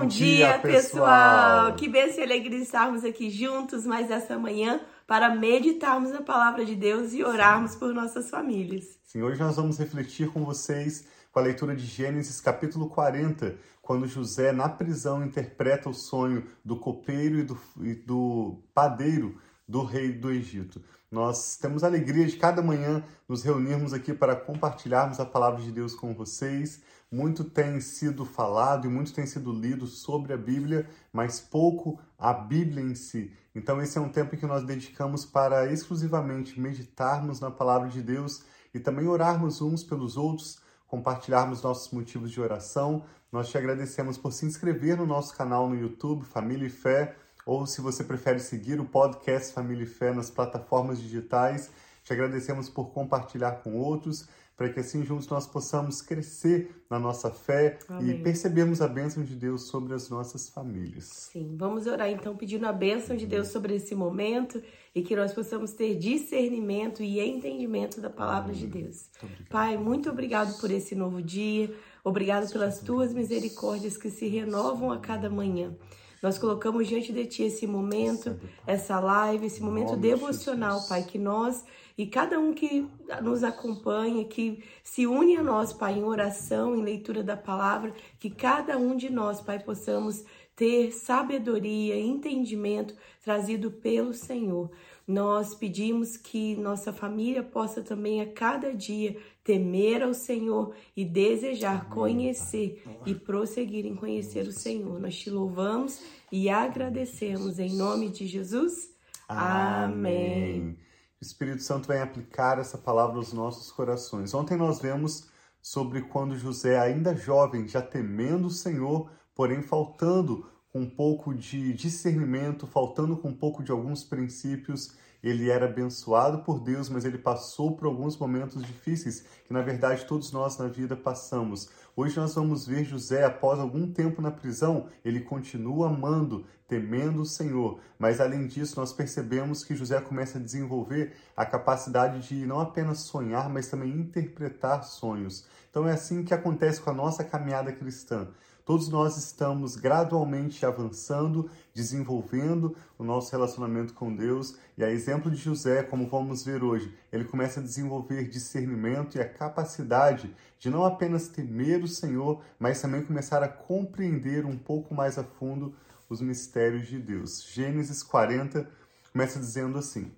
Bom, dia, dia pessoal. Que bênção e alegria estarmos aqui juntos mais essa manhã para meditarmos na palavra de Deus e orarmos por nossas famílias. Sim, hoje nós vamos refletir com vocês com a leitura de Gênesis capítulo 40, quando José, na prisão, interpreta o sonho do copeiro e do, e do padeiro do rei do Egito. Nós temos a alegria de cada manhã nos reunirmos aqui para compartilharmos a palavra de Deus com vocês. Muito tem sido falado e muito tem sido lido sobre a Bíblia, mas pouco a Bíblia em si. Então, esse é um tempo que nós dedicamos para exclusivamente meditarmos na palavra de Deus e também orarmos uns pelos outros, compartilharmos nossos motivos de oração. Nós te agradecemos por se inscrever no nosso canal no YouTube, Família e Fé, ou se você prefere seguir o podcast Família e Fé nas plataformas digitais. Te agradecemos por compartilhar com outros para que assim juntos nós possamos crescer na nossa fé Amém. e percebermos a bênção de Deus sobre as nossas famílias. Sim, vamos orar então pedindo a bênção de Deus sobre esse momento e que nós possamos ter discernimento e entendimento da palavra Amém. de Deus. Muito Pai, muito obrigado por esse novo dia, obrigado pelas tuas misericórdias que se renovam a cada manhã. Nós colocamos diante de Ti esse momento, essa live, esse momento devocional, Pai, que nós e cada um que nos acompanha, que se une a nós, Pai, em oração, em leitura da palavra, que cada um de nós, Pai, possamos ter sabedoria, entendimento trazido pelo Senhor. Nós pedimos que nossa família possa também a cada dia temer ao Senhor e desejar conhecer e prosseguir em conhecer o Senhor. Nós te louvamos e agradecemos em nome de Jesus. Amém. O Espírito Santo vem aplicar essa palavra aos nossos corações. Ontem nós vemos sobre quando José, ainda jovem, já temendo o Senhor, porém faltando com um pouco de discernimento, faltando com um pouco de alguns princípios, ele era abençoado por Deus, mas ele passou por alguns momentos difíceis que, na verdade, todos nós na vida passamos. Hoje nós vamos ver José, após algum tempo na prisão, ele continua amando, temendo o Senhor. Mas, além disso, nós percebemos que José começa a desenvolver a capacidade de não apenas sonhar, mas também interpretar sonhos. Então, é assim que acontece com a nossa caminhada cristã. Todos nós estamos gradualmente avançando, desenvolvendo o nosso relacionamento com Deus. E a exemplo de José, como vamos ver hoje, ele começa a desenvolver discernimento e a capacidade de não apenas temer o Senhor, mas também começar a compreender um pouco mais a fundo os mistérios de Deus. Gênesis 40 começa dizendo assim: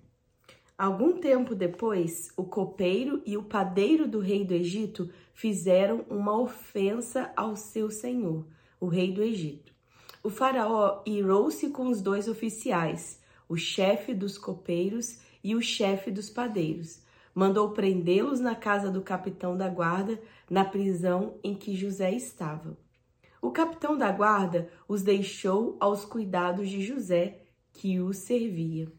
Algum tempo depois, o copeiro e o padeiro do rei do Egito fizeram uma ofensa ao seu senhor, o rei do Egito. O faraó irou-se com os dois oficiais, o chefe dos copeiros e o chefe dos padeiros. Mandou prendê-los na casa do capitão da guarda, na prisão em que José estava. O capitão da guarda os deixou aos cuidados de José, que os servia.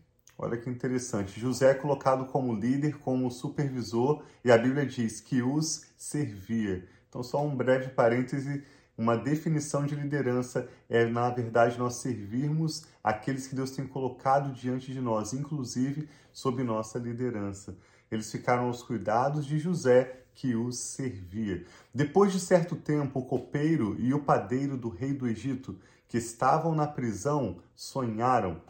Olha que interessante. José é colocado como líder, como supervisor, e a Bíblia diz que os servia. Então, só um breve parêntese, uma definição de liderança é, na verdade, nós servirmos aqueles que Deus tem colocado diante de nós, inclusive sob nossa liderança. Eles ficaram aos cuidados de José, que os servia. Depois de certo tempo, o copeiro e o padeiro do rei do Egito, que estavam na prisão, sonharam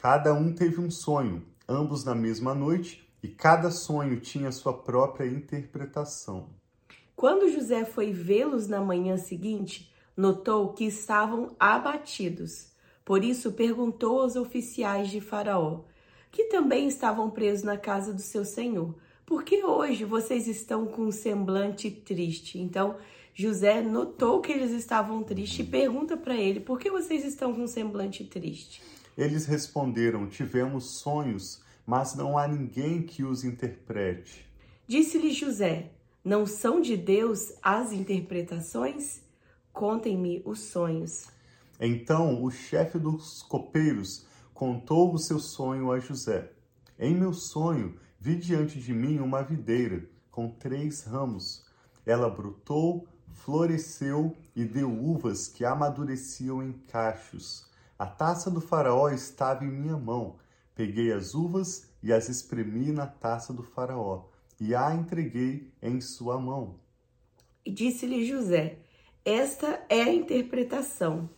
Cada um teve um sonho, ambos na mesma noite, e cada sonho tinha sua própria interpretação. Quando José foi vê-los na manhã seguinte, notou que estavam abatidos. Por isso perguntou aos oficiais de Faraó, que também estavam presos na casa do seu senhor: Por que hoje vocês estão com um semblante triste? Então José notou que eles estavam tristes e pergunta para ele: Por que vocês estão com um semblante triste? Eles responderam: Tivemos sonhos, mas não há ninguém que os interprete. Disse-lhe José: Não são de Deus as interpretações? Contem-me os sonhos. Então o chefe dos copeiros contou o seu sonho a José. Em meu sonho, vi diante de mim uma videira com três ramos. Ela brotou, floresceu e deu uvas que amadureciam em cachos. A taça do faraó estava em minha mão. Peguei as uvas e as espremi na taça do faraó e a entreguei em sua mão. E disse-lhe José: Esta é a interpretação.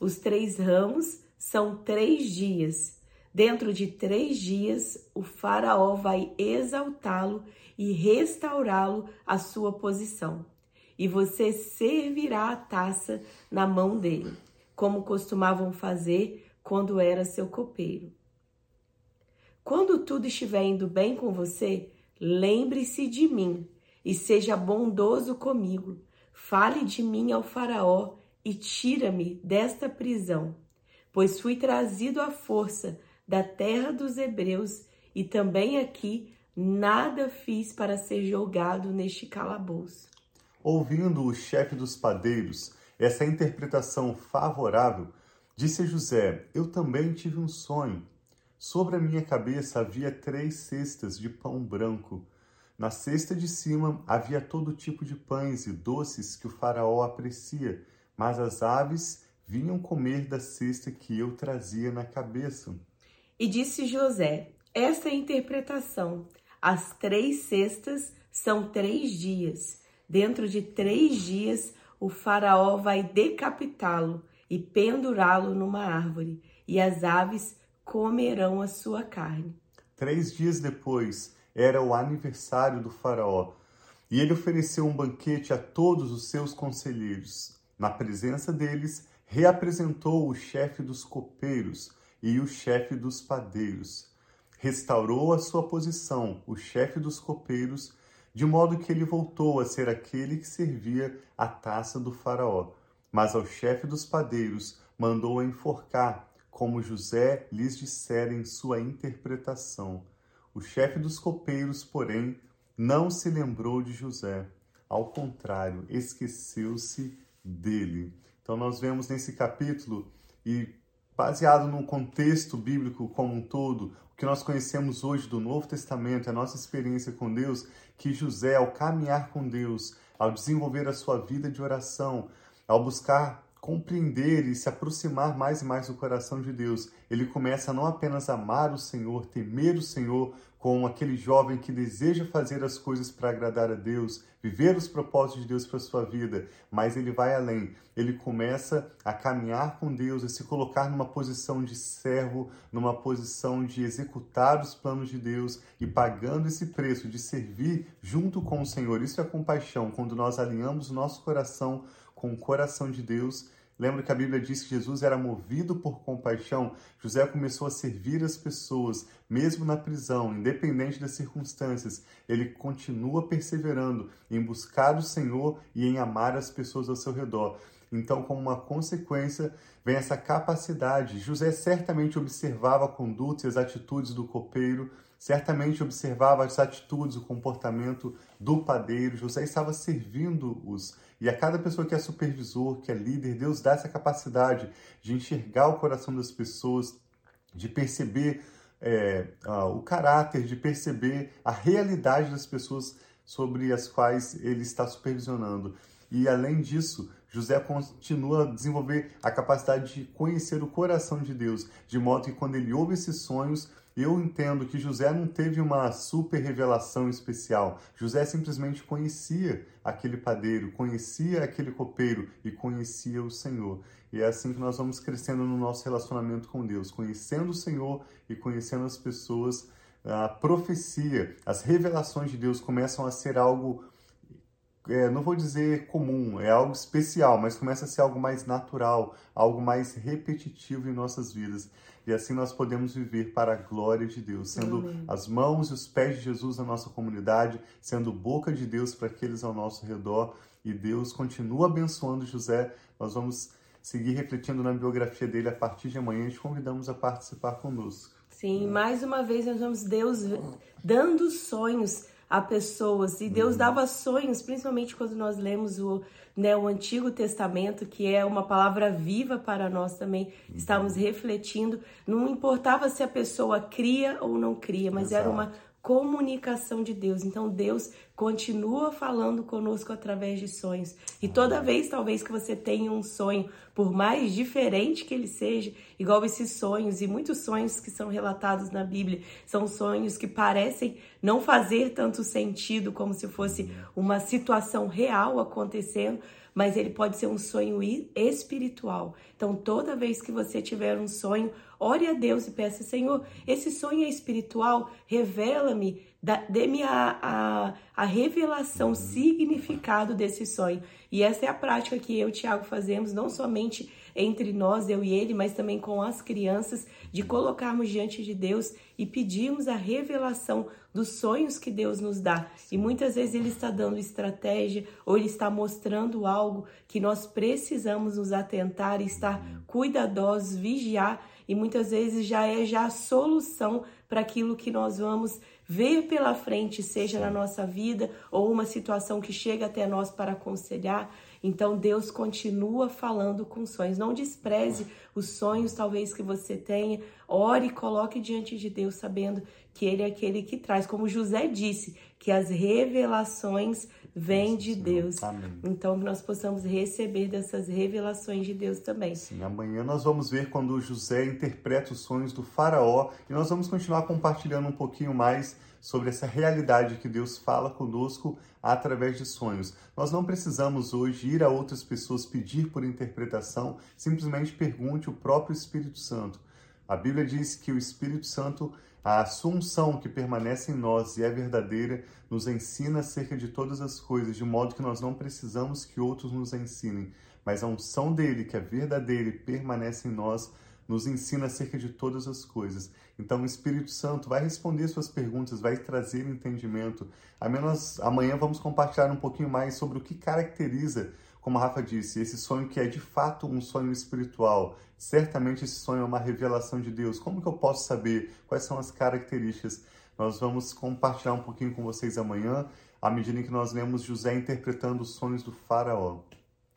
Os três ramos são três dias. Dentro de três dias, o Faraó vai exaltá-lo e restaurá-lo à sua posição. E você servirá a taça na mão dele, como costumavam fazer quando era seu copeiro. Quando tudo estiver indo bem com você, lembre-se de mim e seja bondoso comigo. Fale de mim ao Faraó e tira-me desta prisão, pois fui trazido à força da terra dos Hebreus e também aqui nada fiz para ser julgado neste calabouço. Ouvindo o chefe dos padeiros essa interpretação favorável, disse José: Eu também tive um sonho. Sobre a minha cabeça havia três cestas de pão branco na cesta de cima havia todo tipo de pães e doces que o faraó aprecia, mas as aves vinham comer da cesta que eu trazia na cabeça. E disse José: Esta é a interpretação. As três cestas são três dias. Dentro de três dias, o faraó vai decapitá-lo e pendurá-lo numa árvore, e as aves comerão a sua carne. Três dias depois, era o aniversário do Faraó, e ele ofereceu um banquete a todos os seus conselheiros. Na presença deles, reapresentou o chefe dos copeiros e o chefe dos padeiros. Restaurou a sua posição, o chefe dos copeiros, de modo que ele voltou a ser aquele que servia a taça do Faraó. Mas ao chefe dos padeiros mandou enforcar, como José lhes dissera em sua interpretação. O chefe dos copeiros, porém, não se lembrou de José. Ao contrário, esqueceu-se dele. Então, nós vemos nesse capítulo, e baseado no contexto bíblico como um todo, o que nós conhecemos hoje do Novo Testamento, a nossa experiência com Deus, que José, ao caminhar com Deus, ao desenvolver a sua vida de oração, ao buscar compreender e se aproximar mais e mais do coração de Deus, ele começa a não apenas amar o Senhor, temer o Senhor, como aquele jovem que deseja fazer as coisas para agradar a Deus, viver os propósitos de Deus para sua vida, mas ele vai além. Ele começa a caminhar com Deus, a se colocar numa posição de servo, numa posição de executar os planos de Deus e pagando esse preço de servir junto com o Senhor. Isso é compaixão, quando nós alinhamos nosso coração com o coração de Deus. Lembra que a Bíblia diz que Jesus era movido por compaixão? José começou a servir as pessoas, mesmo na prisão, independente das circunstâncias. Ele continua perseverando em buscar o Senhor e em amar as pessoas ao seu redor. Então, como uma consequência, vem essa capacidade. José certamente observava a conduta e as atitudes do copeiro, certamente observava as atitudes, o comportamento do padeiro. José estava servindo-os e a cada pessoa que é supervisor, que é líder, Deus dá essa capacidade de enxergar o coração das pessoas, de perceber é, o caráter, de perceber a realidade das pessoas sobre as quais ele está supervisionando. E além disso, José continua a desenvolver a capacidade de conhecer o coração de Deus, de modo que quando ele ouve esses sonhos, eu entendo que José não teve uma super revelação especial. José simplesmente conhecia aquele padeiro, conhecia aquele copeiro e conhecia o Senhor. E é assim que nós vamos crescendo no nosso relacionamento com Deus, conhecendo o Senhor e conhecendo as pessoas. A profecia, as revelações de Deus começam a ser algo é, não vou dizer comum, é algo especial, mas começa a ser algo mais natural, algo mais repetitivo em nossas vidas. E assim nós podemos viver para a glória de Deus, sendo Amém. as mãos e os pés de Jesus na nossa comunidade, sendo boca de Deus para aqueles ao nosso redor. E Deus continua abençoando José. Nós vamos seguir refletindo na biografia dele a partir de amanhã. Te convidamos a participar conosco. Sim, mais uma vez nós vamos Deus dando sonhos a pessoas. E Deus uhum. dava sonhos, principalmente quando nós lemos o, né, o Antigo Testamento, que é uma palavra viva para nós também. Uhum. Estávamos refletindo. Não importava se a pessoa cria ou não cria, mas Exato. era uma comunicação de Deus. Então Deus continua falando conosco através de sonhos. E toda vez, talvez, que você tenha um sonho, por mais diferente que ele seja, igual esses sonhos e muitos sonhos que são relatados na Bíblia, são sonhos que parecem não fazer tanto sentido como se fosse uma situação real acontecendo, mas ele pode ser um sonho espiritual. Então, toda vez que você tiver um sonho, ore a Deus e peça, Senhor, esse sonho é espiritual, revela-me, dê-me a, a, a revelação, significado desse sonho. E essa é a prática que eu e o Tiago fazemos, não somente entre nós, eu e ele, mas também com as crianças, de colocarmos diante de Deus e pedirmos a revelação dos sonhos que Deus nos dá. E muitas vezes ele está dando estratégia ou ele está mostrando algo que nós precisamos nos atentar estar cuidadosos, vigiar e muitas vezes já é já a solução para aquilo que nós vamos ver pela frente, seja na nossa vida ou uma situação que chega até nós para aconselhar. Então Deus continua falando com sonhos. Não despreze os sonhos talvez que você tenha. Ore e coloque diante de Deus sabendo que ele é aquele que traz, como José disse, que as revelações vêm de Deus. Amém. Então que nós possamos receber dessas revelações de Deus também. Sim, amanhã nós vamos ver quando José interpreta os sonhos do faraó e nós vamos continuar compartilhando um pouquinho mais sobre essa realidade que Deus fala conosco através de sonhos. Nós não precisamos hoje ir a outras pessoas pedir por interpretação, simplesmente pergunte o próprio Espírito Santo. A Bíblia diz que o Espírito Santo a assunção que permanece em nós e é verdadeira nos ensina acerca de todas as coisas, de modo que nós não precisamos que outros nos ensinem, mas a unção dele, que é verdadeira e permanece em nós, nos ensina acerca de todas as coisas. Então o Espírito Santo vai responder suas perguntas, vai trazer entendimento. Amanhã vamos compartilhar um pouquinho mais sobre o que caracteriza como a Rafa disse, esse sonho que é de fato um sonho espiritual, certamente esse sonho é uma revelação de Deus. Como que eu posso saber quais são as características? Nós vamos compartilhar um pouquinho com vocês amanhã, à medida que nós lemos José interpretando os sonhos do faraó.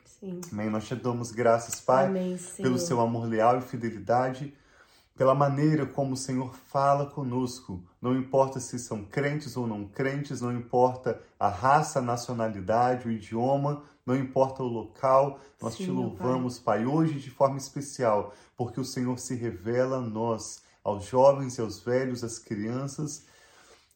Sim. Amém. Nós te damos graças, Pai, Amém, pelo seu amor leal e fidelidade pela maneira como o Senhor fala conosco. Não importa se são crentes ou não crentes, não importa a raça, a nacionalidade, o idioma, não importa o local, nós Sim, te louvamos, pai. pai, hoje de forma especial, porque o Senhor se revela a nós, aos jovens e aos velhos, às crianças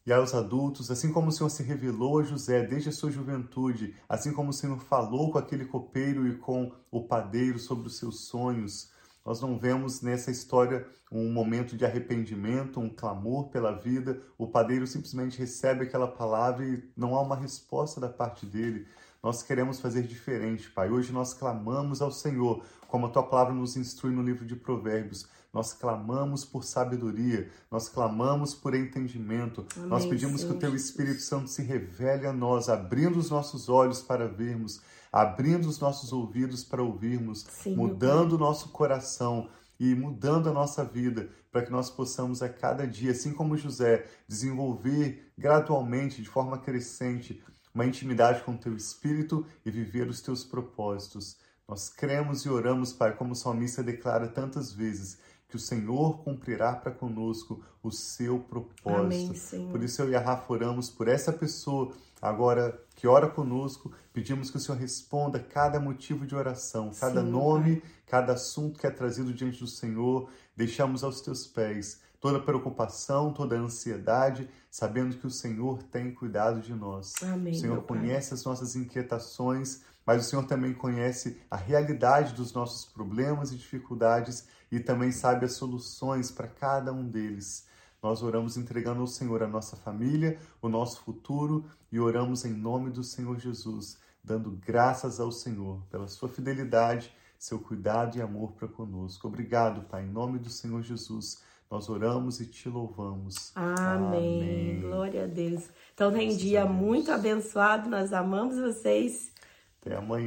e aos adultos, assim como o Senhor se revelou a José desde a sua juventude, assim como o Senhor falou com aquele copeiro e com o padeiro sobre os seus sonhos. Nós não vemos nessa história um momento de arrependimento, um clamor pela vida. O padeiro simplesmente recebe aquela palavra e não há uma resposta da parte dele. Nós queremos fazer diferente, Pai. Hoje nós clamamos ao Senhor, como a tua palavra nos instrui no livro de Provérbios. Nós clamamos por sabedoria, nós clamamos por entendimento. Amém, nós pedimos Senhor. que o teu Espírito Santo se revele a nós, abrindo os nossos olhos para vermos, abrindo os nossos ouvidos para ouvirmos, Sim, mudando o nosso coração e mudando a nossa vida, para que nós possamos a cada dia, assim como José, desenvolver gradualmente, de forma crescente, uma intimidade com o teu espírito e viver os teus propósitos. Nós cremos e oramos, Pai, como o salmista declara tantas vezes, que o Senhor cumprirá para conosco o seu propósito. Amém, por isso eu e a Rafa oramos por essa pessoa agora que ora conosco, pedimos que o Senhor responda cada motivo de oração, cada Sim, nome, pai. cada assunto que é trazido diante do Senhor, deixamos aos teus pés toda preocupação, toda ansiedade, sabendo que o Senhor tem cuidado de nós. Amém, o Senhor conhece as nossas inquietações, mas o Senhor também conhece a realidade dos nossos problemas e dificuldades e também sabe as soluções para cada um deles. Nós oramos entregando ao Senhor a nossa família, o nosso futuro e oramos em nome do Senhor Jesus, dando graças ao Senhor pela sua fidelidade, seu cuidado e amor para conosco. Obrigado, Pai, em nome do Senhor Jesus. Nós oramos e te louvamos. Amém. Amém. Glória a Deus. Então tem dia muito abençoado. Nós amamos vocês. Até amanhã.